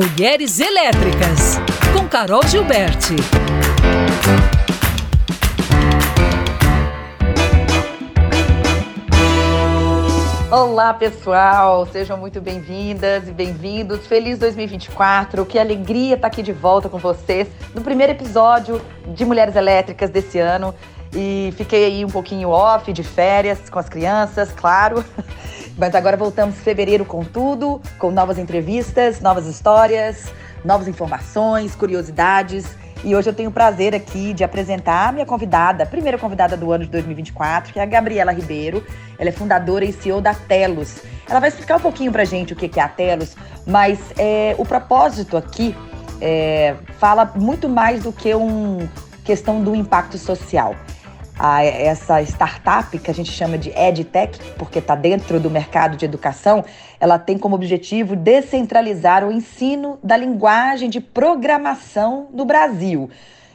Mulheres Elétricas, com Carol Gilberti. Olá, pessoal! Sejam muito bem-vindas e bem-vindos. Feliz 2024. Que alegria estar aqui de volta com vocês no primeiro episódio de Mulheres Elétricas desse ano. E fiquei aí um pouquinho off, de férias, com as crianças, claro. Mas agora voltamos em fevereiro com tudo, com novas entrevistas, novas histórias, novas informações, curiosidades. E hoje eu tenho o prazer aqui de apresentar a minha convidada, a primeira convidada do ano de 2024, que é a Gabriela Ribeiro. Ela é fundadora e CEO da Telos. Ela vai explicar um pouquinho pra gente o que é a Telos, mas é, o propósito aqui é, fala muito mais do que uma questão do impacto social a essa startup que a gente chama de EdTech, porque está dentro do mercado de educação, ela tem como objetivo descentralizar o ensino da linguagem de programação no Brasil.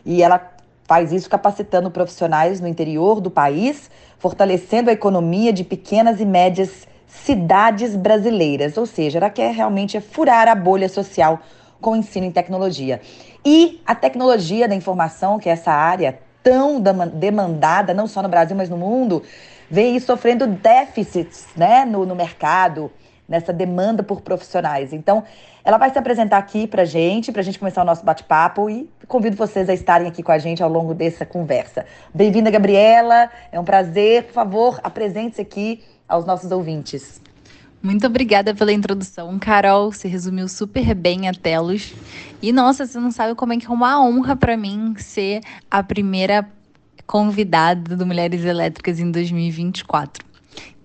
E ela faz isso capacitando profissionais no interior do país, fortalecendo a economia de pequenas e médias cidades brasileiras. Ou seja, ela quer realmente furar a bolha social com o ensino em tecnologia. E a tecnologia da informação, que é essa área tão demandada, não só no Brasil, mas no mundo, vem sofrendo déficits né, no, no mercado, nessa demanda por profissionais. Então, ela vai se apresentar aqui para gente, para a gente começar o nosso bate-papo e convido vocês a estarem aqui com a gente ao longo dessa conversa. Bem-vinda, Gabriela. É um prazer. Por favor, apresente-se aqui aos nossos ouvintes. Muito obrigada pela introdução, Carol. Você resumiu super bem a Telos. E nossa, você não sabe como é que é uma honra para mim ser a primeira convidada do Mulheres Elétricas em 2024.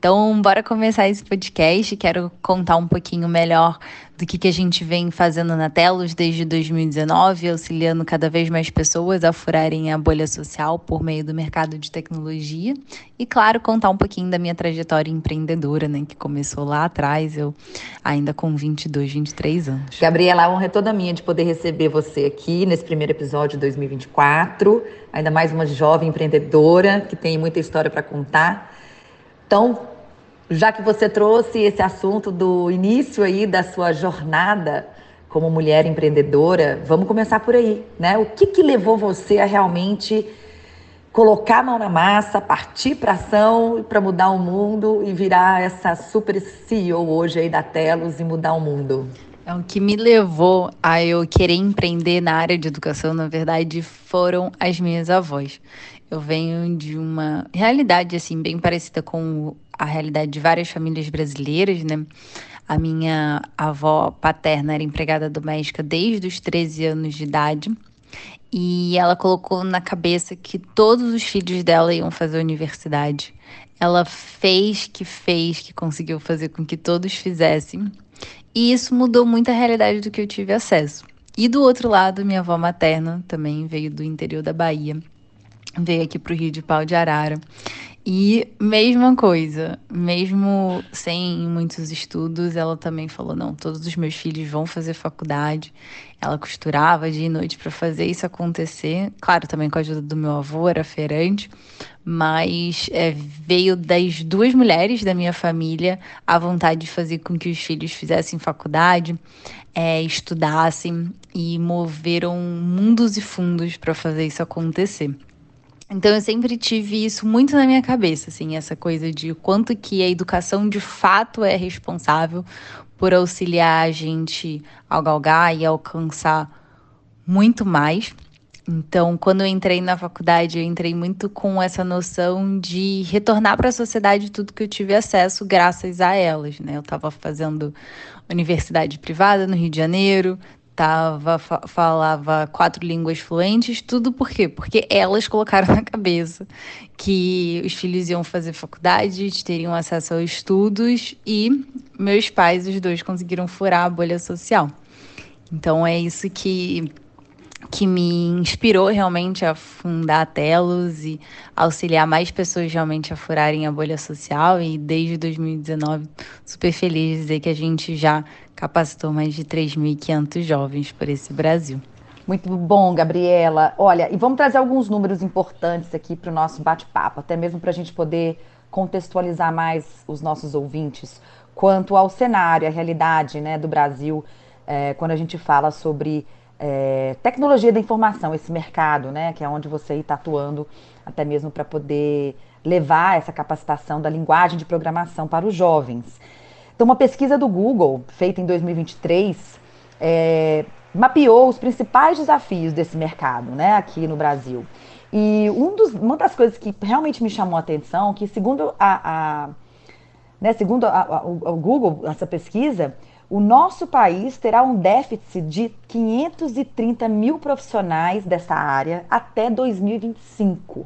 Então, bora começar esse podcast. Quero contar um pouquinho melhor do que, que a gente vem fazendo na Telos desde 2019, auxiliando cada vez mais pessoas a furarem a bolha social por meio do mercado de tecnologia. E, claro, contar um pouquinho da minha trajetória empreendedora, né, que começou lá atrás, eu ainda com 22, 23 anos. Gabriela, a honra é toda minha de poder receber você aqui nesse primeiro episódio de 2024. Ainda mais uma jovem empreendedora que tem muita história para contar. Então, já que você trouxe esse assunto do início aí da sua jornada como mulher empreendedora, vamos começar por aí, né? O que, que levou você a realmente colocar a mão na massa, partir para ação para mudar o mundo e virar essa super CEO hoje aí da Telos e mudar o mundo? É o que me levou a eu querer empreender na área de educação, na verdade, foram as minhas avós. Eu venho de uma realidade assim bem parecida com a realidade de várias famílias brasileiras, né? A minha avó paterna era empregada doméstica desde os 13 anos de idade. E ela colocou na cabeça que todos os filhos dela iam fazer universidade. Ela fez que fez, que conseguiu fazer com que todos fizessem. E isso mudou muito a realidade do que eu tive acesso. E do outro lado, minha avó materna também veio do interior da Bahia veio aqui para o Rio de Pau de Arara. E mesma coisa, mesmo sem muitos estudos, ela também falou: não, todos os meus filhos vão fazer faculdade. Ela costurava dia e noite para fazer isso acontecer. Claro, também com a ajuda do meu avô, era feirante, mas é, veio das duas mulheres da minha família a vontade de fazer com que os filhos fizessem faculdade, é, estudassem e moveram mundos e fundos para fazer isso acontecer. Então eu sempre tive isso muito na minha cabeça, assim, essa coisa de quanto que a educação de fato é responsável por auxiliar a gente a galgar e alcançar muito mais. Então, quando eu entrei na faculdade, eu entrei muito com essa noção de retornar para a sociedade tudo que eu tive acesso graças a elas, né? Eu estava fazendo universidade privada no Rio de Janeiro, tava, falava quatro línguas fluentes, tudo por quê? Porque elas colocaram na cabeça que os filhos iam fazer faculdade, teriam acesso aos estudos e meus pais, os dois, conseguiram furar a bolha social. Então é isso que que me inspirou realmente a fundar a Telos e auxiliar mais pessoas realmente a furarem a bolha social. E desde 2019, super feliz de dizer que a gente já capacitou mais de 3.500 jovens por esse Brasil. Muito bom, Gabriela. Olha, e vamos trazer alguns números importantes aqui para o nosso bate-papo, até mesmo para a gente poder contextualizar mais os nossos ouvintes quanto ao cenário, a realidade né, do Brasil é, quando a gente fala sobre é, tecnologia da informação, esse mercado, né, que é onde você está atuando, até mesmo para poder levar essa capacitação da linguagem de programação para os jovens. Então, uma pesquisa do Google, feita em 2023, é, mapeou os principais desafios desse mercado, né, aqui no Brasil. E um dos, uma das coisas que realmente me chamou a atenção, que segundo a, a né, segundo a, a, o Google, essa pesquisa, o nosso país terá um déficit de 530 mil profissionais dessa área até 2025.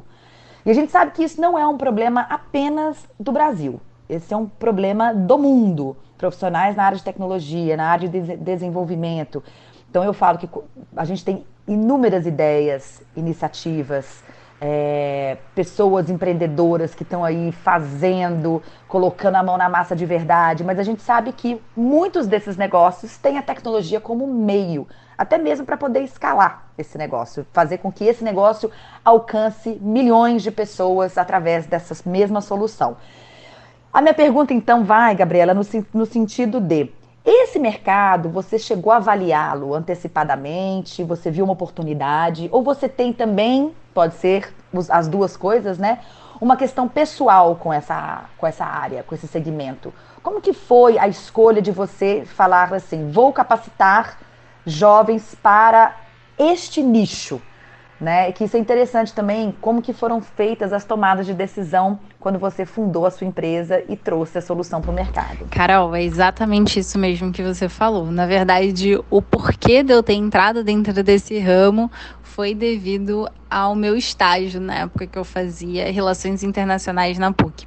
E a gente sabe que isso não é um problema apenas do Brasil. Esse é um problema do mundo. Profissionais na área de tecnologia, na área de desenvolvimento. Então eu falo que a gente tem inúmeras ideias, iniciativas, é, pessoas empreendedoras que estão aí fazendo, colocando a mão na massa de verdade, mas a gente sabe que muitos desses negócios têm a tecnologia como meio, até mesmo para poder escalar esse negócio, fazer com que esse negócio alcance milhões de pessoas através dessa mesma solução. A minha pergunta então vai, Gabriela, no, no sentido de esse mercado, você chegou a avaliá-lo antecipadamente? Você viu uma oportunidade? Ou você tem também, pode ser as duas coisas, né? Uma questão pessoal com essa, com essa área, com esse segmento. Como que foi a escolha de você falar assim, vou capacitar jovens para este nicho? né? Que isso é interessante também, como que foram feitas as tomadas de decisão quando você fundou a sua empresa e trouxe a solução para o mercado. Carol, é exatamente isso mesmo que você falou. Na verdade, o porquê de eu ter entrado dentro desse ramo foi devido ao meu estágio na época que eu fazia relações internacionais na PUC.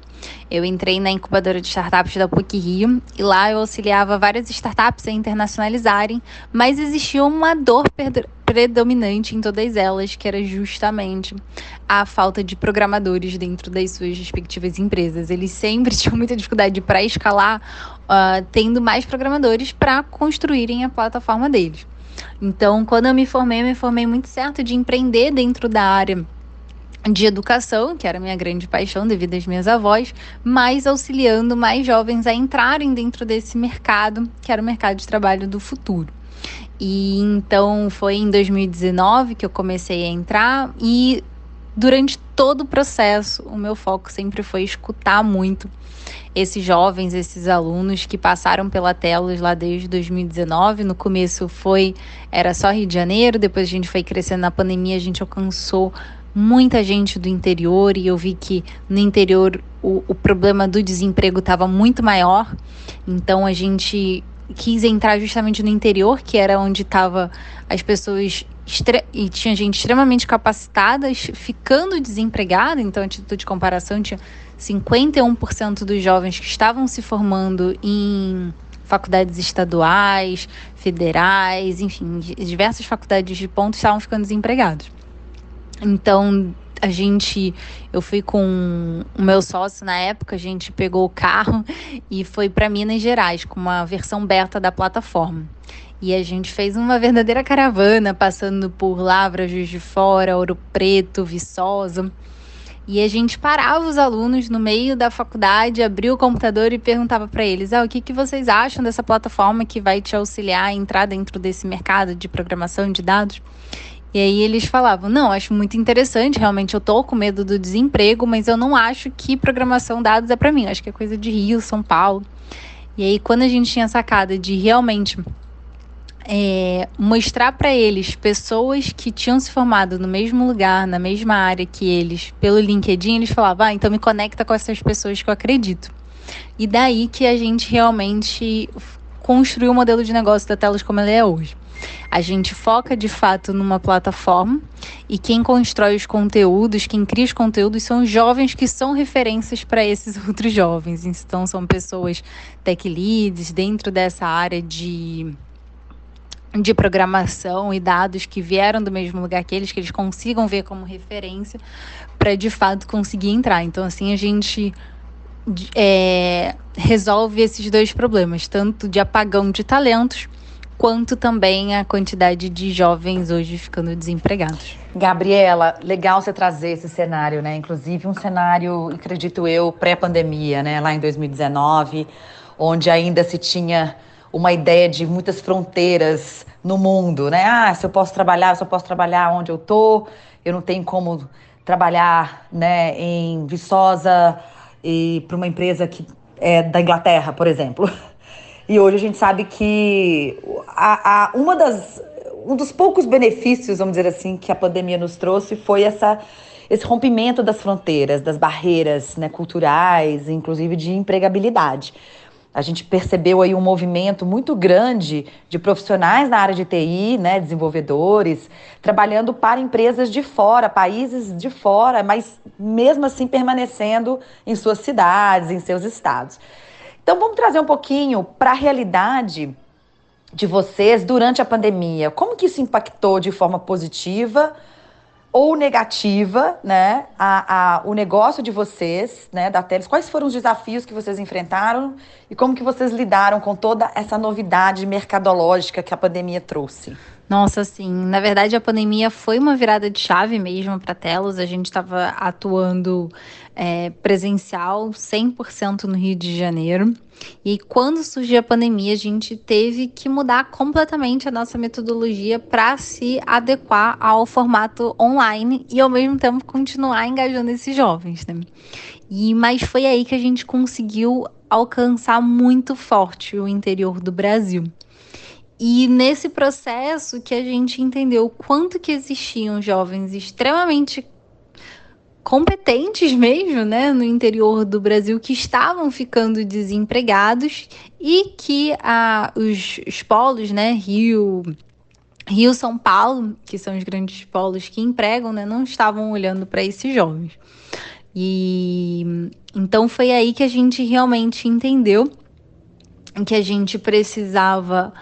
Eu entrei na incubadora de startups da PUC Rio e lá eu auxiliava várias startups a internacionalizarem, mas existia uma dor predominante em todas elas, que era justamente a falta de programadores dentro das suas respectivas empresas. Eles sempre tinham muita dificuldade para escalar, uh, tendo mais programadores para construírem a plataforma deles. Então, quando eu me formei, eu me formei muito certo de empreender dentro da área de educação, que era minha grande paixão devido às minhas avós, mas auxiliando mais jovens a entrarem dentro desse mercado, que era o mercado de trabalho do futuro. E então foi em 2019 que eu comecei a entrar e durante todo o processo o meu foco sempre foi escutar muito esses jovens, esses alunos que passaram pela Telos lá desde 2019. No começo foi era só Rio de Janeiro, depois a gente foi crescendo na pandemia, a gente alcançou muita gente do interior e eu vi que no interior o, o problema do desemprego estava muito maior. Então a gente quis entrar justamente no interior, que era onde estava as pessoas e tinha gente extremamente capacitada ficando desempregada, então a título de comparação tinha 51% dos jovens que estavam se formando em faculdades estaduais, federais, enfim, diversas faculdades de ponto estavam ficando desempregados. Então, a gente, eu fui com o meu sócio na época, a gente pegou o carro e foi para Minas Gerais com uma versão beta da plataforma. E a gente fez uma verdadeira caravana, passando por Lavra, Juiz de Fora, Ouro Preto, Viçosa. E a gente parava os alunos no meio da faculdade, abria o computador e perguntava para eles: ah, o que, que vocês acham dessa plataforma que vai te auxiliar a entrar dentro desse mercado de programação de dados? E aí eles falavam: não, acho muito interessante, realmente eu tô com medo do desemprego, mas eu não acho que programação dados é para mim, acho que é coisa de Rio, São Paulo. E aí, quando a gente tinha sacada de realmente é, mostrar para eles pessoas que tinham se formado no mesmo lugar, na mesma área que eles, pelo LinkedIn, eles falavam: ah, então me conecta com essas pessoas que eu acredito. E daí que a gente realmente construiu o modelo de negócio da Telos como ele é hoje. A gente foca de fato numa plataforma e quem constrói os conteúdos, quem cria os conteúdos são jovens que são referências para esses outros jovens. Então são pessoas tech leads dentro dessa área de de programação e dados que vieram do mesmo lugar que eles, que eles consigam ver como referência para de fato conseguir entrar. Então, assim, a gente é, resolve esses dois problemas, tanto de apagão de talentos, quanto também a quantidade de jovens hoje ficando desempregados. Gabriela, legal você trazer esse cenário, né? Inclusive um cenário, acredito eu, pré-pandemia, né? Lá em 2019, onde ainda se tinha uma ideia de muitas fronteiras no mundo, né? Ah, se eu posso trabalhar, eu só posso trabalhar onde eu tô, eu não tenho como trabalhar, né, em Viçosa e para uma empresa que é da Inglaterra, por exemplo. E hoje a gente sabe que a, a, uma das, um dos poucos benefícios, vamos dizer assim, que a pandemia nos trouxe foi essa, esse rompimento das fronteiras, das barreiras né, culturais, inclusive de empregabilidade. A gente percebeu aí um movimento muito grande de profissionais na área de TI, né, desenvolvedores, trabalhando para empresas de fora, países de fora, mas mesmo assim permanecendo em suas cidades, em seus estados. Então vamos trazer um pouquinho para a realidade de vocês durante a pandemia. Como que isso impactou de forma positiva ou negativa, né, a, a, o negócio de vocês, né, da Teles, quais foram os desafios que vocês enfrentaram e como que vocês lidaram com toda essa novidade mercadológica que a pandemia trouxe? Nossa, sim. Na verdade, a pandemia foi uma virada de chave mesmo para Telos. A gente estava atuando é, presencial 100% no Rio de Janeiro. E quando surgiu a pandemia, a gente teve que mudar completamente a nossa metodologia para se adequar ao formato online e ao mesmo tempo continuar engajando esses jovens, né? E mas foi aí que a gente conseguiu alcançar muito forte o interior do Brasil. E nesse processo que a gente entendeu o quanto que existiam jovens extremamente competentes mesmo, né, no interior do Brasil que estavam ficando desempregados e que ah, os, os polos, né, Rio, Rio, São Paulo, que são os grandes polos que empregam, né, não estavam olhando para esses jovens. E então foi aí que a gente realmente entendeu que a gente precisava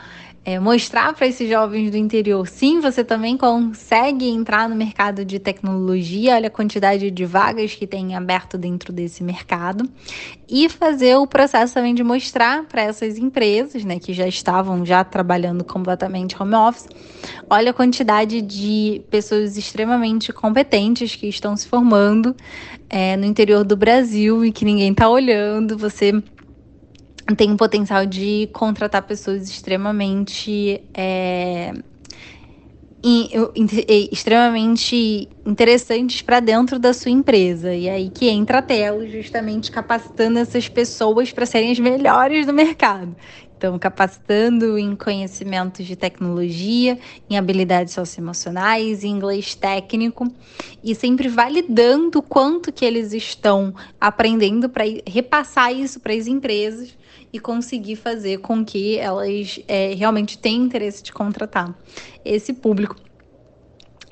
é, mostrar para esses jovens do interior, sim, você também consegue entrar no mercado de tecnologia, olha a quantidade de vagas que tem aberto dentro desse mercado, e fazer o processo também de mostrar para essas empresas, né, que já estavam já trabalhando completamente home office, olha a quantidade de pessoas extremamente competentes que estão se formando é, no interior do Brasil e que ninguém está olhando, você tem o potencial de contratar pessoas extremamente. É, extremamente interessantes para dentro da sua empresa. E aí que entra a Telo, justamente capacitando essas pessoas para serem as melhores do mercado. Então, capacitando em conhecimentos de tecnologia, em habilidades socioemocionais, em inglês técnico e sempre validando quanto que eles estão aprendendo para repassar isso para as empresas e conseguir fazer com que elas é, realmente tenham interesse de contratar esse público.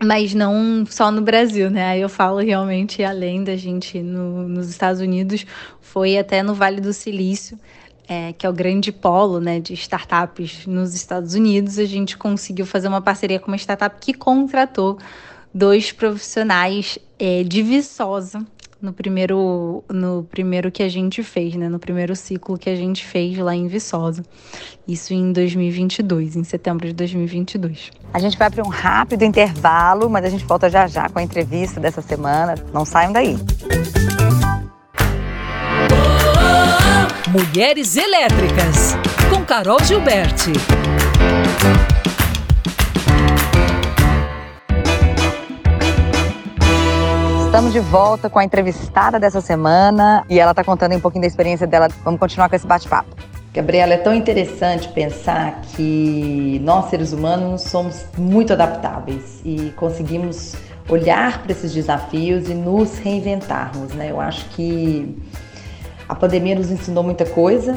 Mas não só no Brasil, né? Eu falo realmente além da gente no, nos Estados Unidos, foi até no Vale do Silício, é, que é o grande polo né, de startups nos Estados Unidos, a gente conseguiu fazer uma parceria com uma startup que contratou dois profissionais é, de Viçosa no primeiro, no primeiro que a gente fez, né? No primeiro ciclo que a gente fez lá em Viçosa. Isso em 2022, em setembro de 2022. A gente vai para um rápido intervalo, mas a gente volta já já com a entrevista dessa semana. Não saiam daí. Mulheres Elétricas, com Carol Gilberti. Estamos de volta com a entrevistada dessa semana e ela está contando um pouquinho da experiência dela. Vamos continuar com esse bate-papo. Gabriela, é tão interessante pensar que nós, seres humanos, somos muito adaptáveis e conseguimos olhar para esses desafios e nos reinventarmos, né? Eu acho que a pandemia nos ensinou muita coisa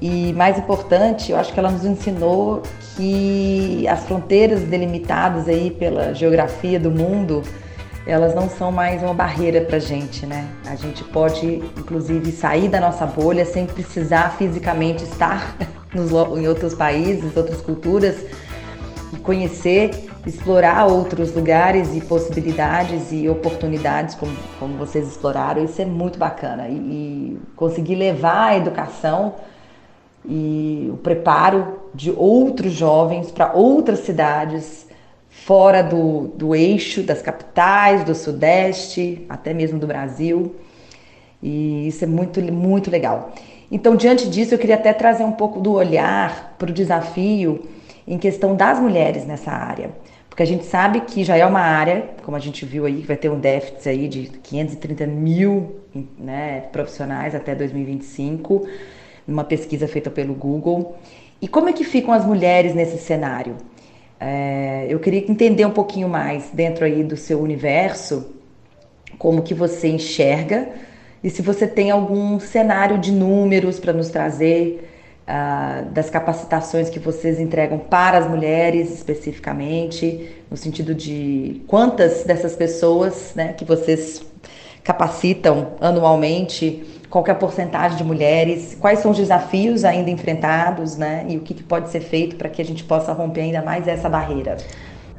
e, mais importante, eu acho que ela nos ensinou que as fronteiras delimitadas aí pela geografia do mundo elas não são mais uma barreira para a gente, né? A gente pode, inclusive, sair da nossa bolha sem precisar fisicamente estar nos, em outros países, outras culturas, conhecer, explorar outros lugares e possibilidades e oportunidades, como, como vocês exploraram. Isso é muito bacana. E, e conseguir levar a educação e o preparo de outros jovens para outras cidades fora do, do eixo das capitais, do Sudeste, até mesmo do Brasil. E isso é muito, muito legal. Então, diante disso, eu queria até trazer um pouco do olhar para o desafio em questão das mulheres nessa área. Porque a gente sabe que já é uma área, como a gente viu aí, que vai ter um déficit aí de 530 mil né, profissionais até 2025, numa pesquisa feita pelo Google. E como é que ficam as mulheres nesse cenário? É, eu queria entender um pouquinho mais dentro aí do seu universo, como que você enxerga e se você tem algum cenário de números para nos trazer uh, das capacitações que vocês entregam para as mulheres especificamente, no sentido de quantas dessas pessoas né, que vocês capacitam anualmente, qual é a porcentagem de mulheres, quais são os desafios ainda enfrentados, né? E o que, que pode ser feito para que a gente possa romper ainda mais essa barreira.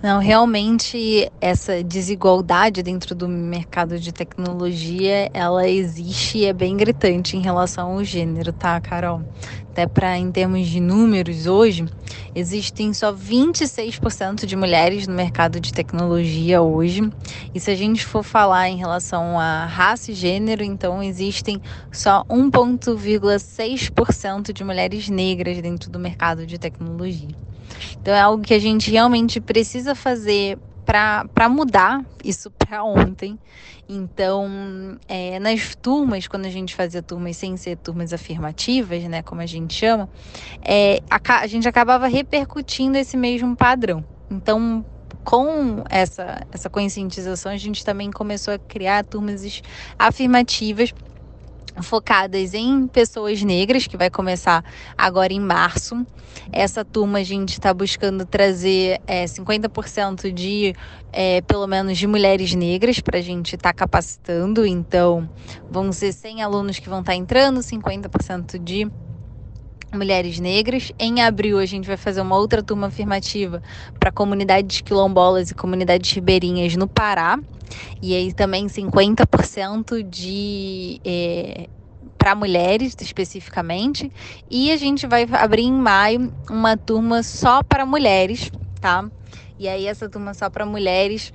Não, realmente essa desigualdade dentro do mercado de tecnologia, ela existe e é bem gritante em relação ao gênero, tá, Carol? Até para em termos de números hoje, existem só 26% de mulheres no mercado de tecnologia hoje. E se a gente for falar em relação a raça e gênero, então existem só 1,6% de mulheres negras dentro do mercado de tecnologia. Então é algo que a gente realmente precisa fazer para mudar isso para ontem. Então, é, nas turmas, quando a gente fazia turmas sem ser turmas afirmativas, né, como a gente chama, é, a, a gente acabava repercutindo esse mesmo padrão. Então, com essa, essa conscientização, a gente também começou a criar turmas afirmativas focadas em pessoas negras, que vai começar agora em março. Essa turma a gente está buscando trazer é, 50% de, é, pelo menos, de mulheres negras para a gente estar tá capacitando. Então, vão ser 100 alunos que vão estar tá entrando, 50% de mulheres negras. Em abril, a gente vai fazer uma outra turma afirmativa para comunidades quilombolas e comunidades ribeirinhas no Pará. E aí também 50% de. É, para mulheres especificamente, e a gente vai abrir em maio uma turma só para mulheres, tá? E aí essa turma só para mulheres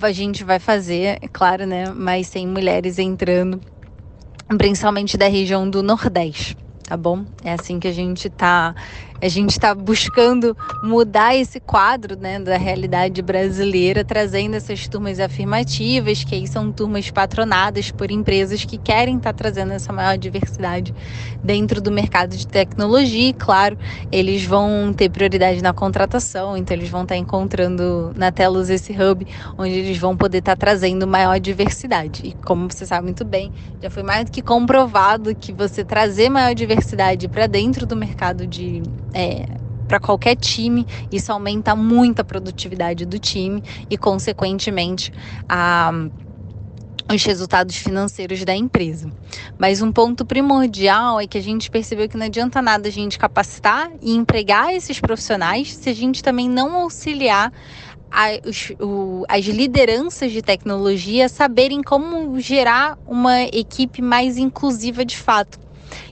a gente vai fazer, é claro, né, mas sem mulheres entrando, principalmente da região do Nordeste tá bom? É assim que a gente tá a gente está buscando mudar esse quadro né, da realidade brasileira, trazendo essas turmas afirmativas, que aí são turmas patronadas por empresas que querem estar tá trazendo essa maior diversidade dentro do mercado de tecnologia. E, claro, eles vão ter prioridade na contratação, então eles vão estar tá encontrando na Telos esse hub, onde eles vão poder estar tá trazendo maior diversidade. E como você sabe muito bem, já foi mais do que comprovado que você trazer maior diversidade para dentro do mercado de é, para qualquer time, isso aumenta muito a produtividade do time e, consequentemente, a os resultados financeiros da empresa. Mas um ponto primordial é que a gente percebeu que não adianta nada a gente capacitar e empregar esses profissionais se a gente também não auxiliar as, lideranças de tecnologia saberem como gerar uma equipe mais inclusiva de fato.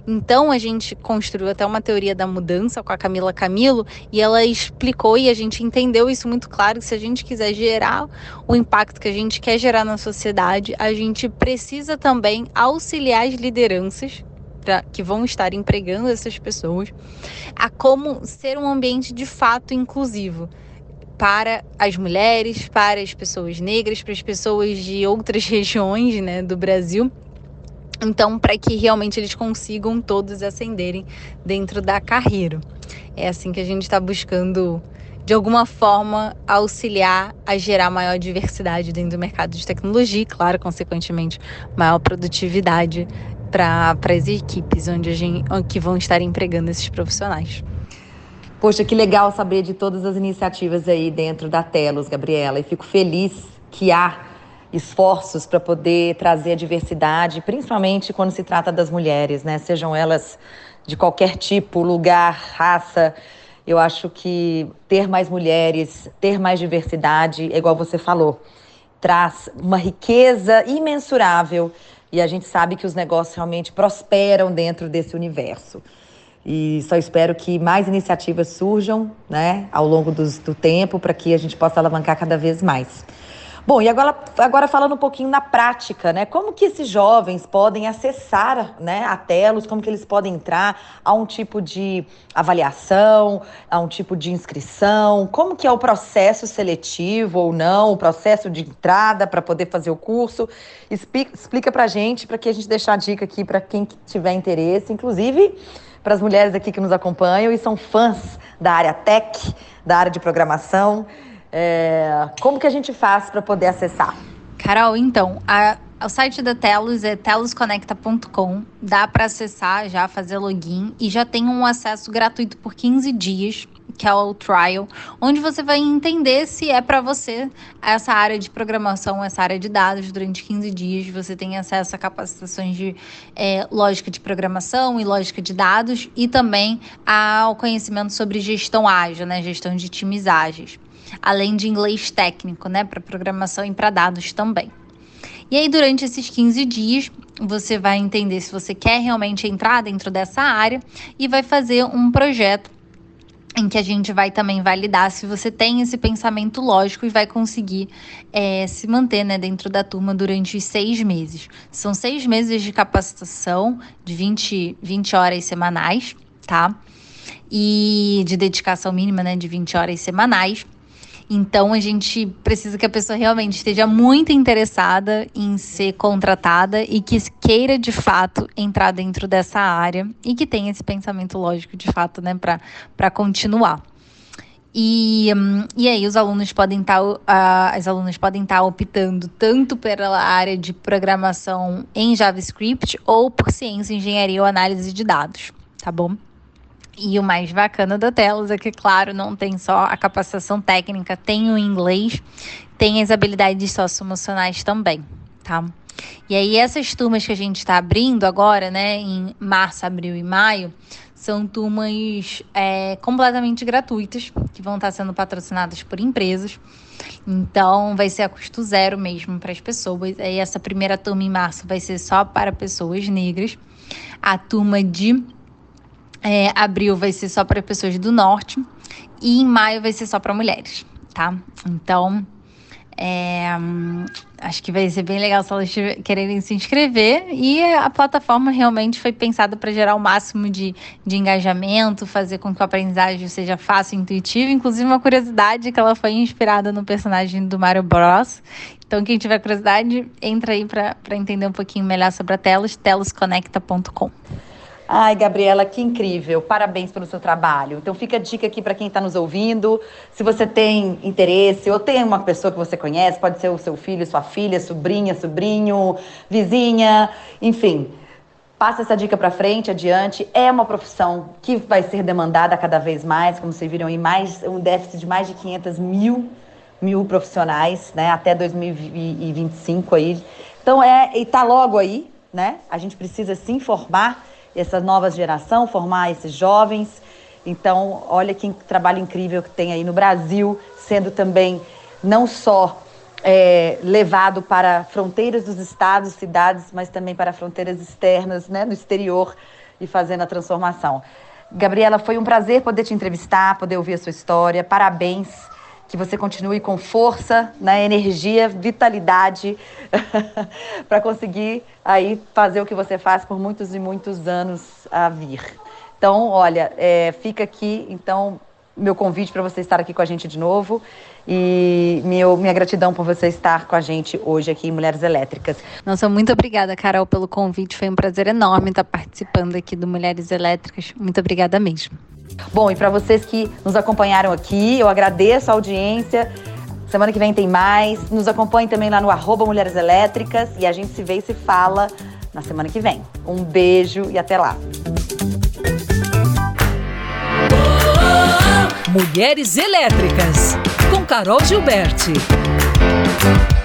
Então a gente construiu até uma teoria da mudança com a Camila Camilo e ela explicou e a gente entendeu isso muito claro que se a gente quiser gerar o impacto que a gente quer gerar na sociedade, a gente precisa também auxiliar as lideranças que vão estar empregando essas pessoas a como ser um ambiente de fato inclusivo para as mulheres, para as pessoas negras, para as pessoas de outras regiões né, do Brasil então, para que realmente eles consigam todos ascenderem dentro da carreira. É assim que a gente está buscando, de alguma forma, auxiliar a gerar maior diversidade dentro do mercado de tecnologia e, claro, consequentemente, maior produtividade para as equipes onde a gente, que vão estar empregando esses profissionais. Poxa, que legal saber de todas as iniciativas aí dentro da Telos, Gabriela. E fico feliz que há esforços para poder trazer a diversidade, principalmente quando se trata das mulheres, né? Sejam elas de qualquer tipo, lugar, raça. Eu acho que ter mais mulheres, ter mais diversidade, é igual você falou, traz uma riqueza imensurável e a gente sabe que os negócios realmente prosperam dentro desse universo. E só espero que mais iniciativas surjam né, ao longo dos, do tempo para que a gente possa alavancar cada vez mais. Bom, e agora, agora falando um pouquinho na prática, né? Como que esses jovens podem acessar né, a Telos, como que eles podem entrar a um tipo de avaliação, a um tipo de inscrição, como que é o processo seletivo ou não, o processo de entrada para poder fazer o curso. Explica, explica pra gente, para que a gente deixar a dica aqui para quem tiver interesse, inclusive para as mulheres aqui que nos acompanham e são fãs da área tech, da área de programação. É, como que a gente faz para poder acessar? Carol, então, a, o site da Telos é telosconecta.com. Dá para acessar já, fazer login e já tem um acesso gratuito por 15 dias, que é o trial, onde você vai entender se é para você essa área de programação, essa área de dados durante 15 dias. Você tem acesso a capacitações de é, lógica de programação e lógica de dados e também ao conhecimento sobre gestão ágil, né, gestão de times ágeis além de inglês técnico, né, para programação e para dados também. E aí, durante esses 15 dias, você vai entender se você quer realmente entrar dentro dessa área e vai fazer um projeto em que a gente vai também validar se você tem esse pensamento lógico e vai conseguir é, se manter né, dentro da turma durante os seis meses. São seis meses de capacitação de 20, 20 horas semanais, tá? E de dedicação mínima né, de 20 horas semanais. Então a gente precisa que a pessoa realmente esteja muito interessada em ser contratada e que queira de fato entrar dentro dessa área e que tenha esse pensamento lógico de fato, né, para continuar. E, um, e aí os alunos podem estar, tá, uh, as alunas podem estar tá optando tanto pela área de programação em JavaScript ou por ciência, engenharia ou análise de dados, tá bom? E o mais bacana da Telos é que, claro, não tem só a capacitação técnica, tem o inglês, tem as habilidades socioemocionais também, tá? E aí, essas turmas que a gente está abrindo agora, né, em março, abril e maio, são turmas é, completamente gratuitas, que vão estar sendo patrocinadas por empresas. Então, vai ser a custo zero mesmo para as pessoas. E essa primeira turma em março vai ser só para pessoas negras. A turma de é, abril vai ser só para pessoas do norte e em maio vai ser só para mulheres, tá? Então, é, acho que vai ser bem legal se elas quererem se inscrever. E a plataforma realmente foi pensada para gerar o máximo de, de engajamento, fazer com que o aprendizagem seja fácil e intuitivo. Inclusive, uma curiosidade que ela foi inspirada no personagem do Mario Bros. Então, quem tiver curiosidade, entra aí para entender um pouquinho melhor sobre a Telos, telosconecta.com. Ai, Gabriela, que incrível. Parabéns pelo seu trabalho. Então fica a dica aqui para quem está nos ouvindo. Se você tem interesse ou tem uma pessoa que você conhece, pode ser o seu filho, sua filha, sobrinha, sobrinho, vizinha, enfim. Passa essa dica para frente, adiante. É uma profissão que vai ser demandada cada vez mais, como vocês viram aí, mais um déficit de mais de 500 mil, mil profissionais, né, até 2025 aí. Então é e tá logo aí, né? A gente precisa se informar essa nova geração, formar esses jovens. Então, olha que trabalho incrível que tem aí no Brasil, sendo também não só é, levado para fronteiras dos estados, cidades, mas também para fronteiras externas, né, no exterior, e fazendo a transformação. Gabriela, foi um prazer poder te entrevistar, poder ouvir a sua história. Parabéns que você continue com força, né, energia, vitalidade para conseguir aí fazer o que você faz por muitos e muitos anos a vir. Então, olha, é, fica aqui então meu convite para você estar aqui com a gente de novo e meu, minha gratidão por você estar com a gente hoje aqui em Mulheres Elétricas. Nossa, muito obrigada, Carol, pelo convite. Foi um prazer enorme estar participando aqui do Mulheres Elétricas. Muito obrigada mesmo. Bom, e para vocês que nos acompanharam aqui, eu agradeço a audiência. Semana que vem tem mais. Nos acompanhe também lá no arroba Mulheres Elétricas e a gente se vê e se fala na semana que vem. Um beijo e até lá. Mulheres Elétricas, Carol Gilberti.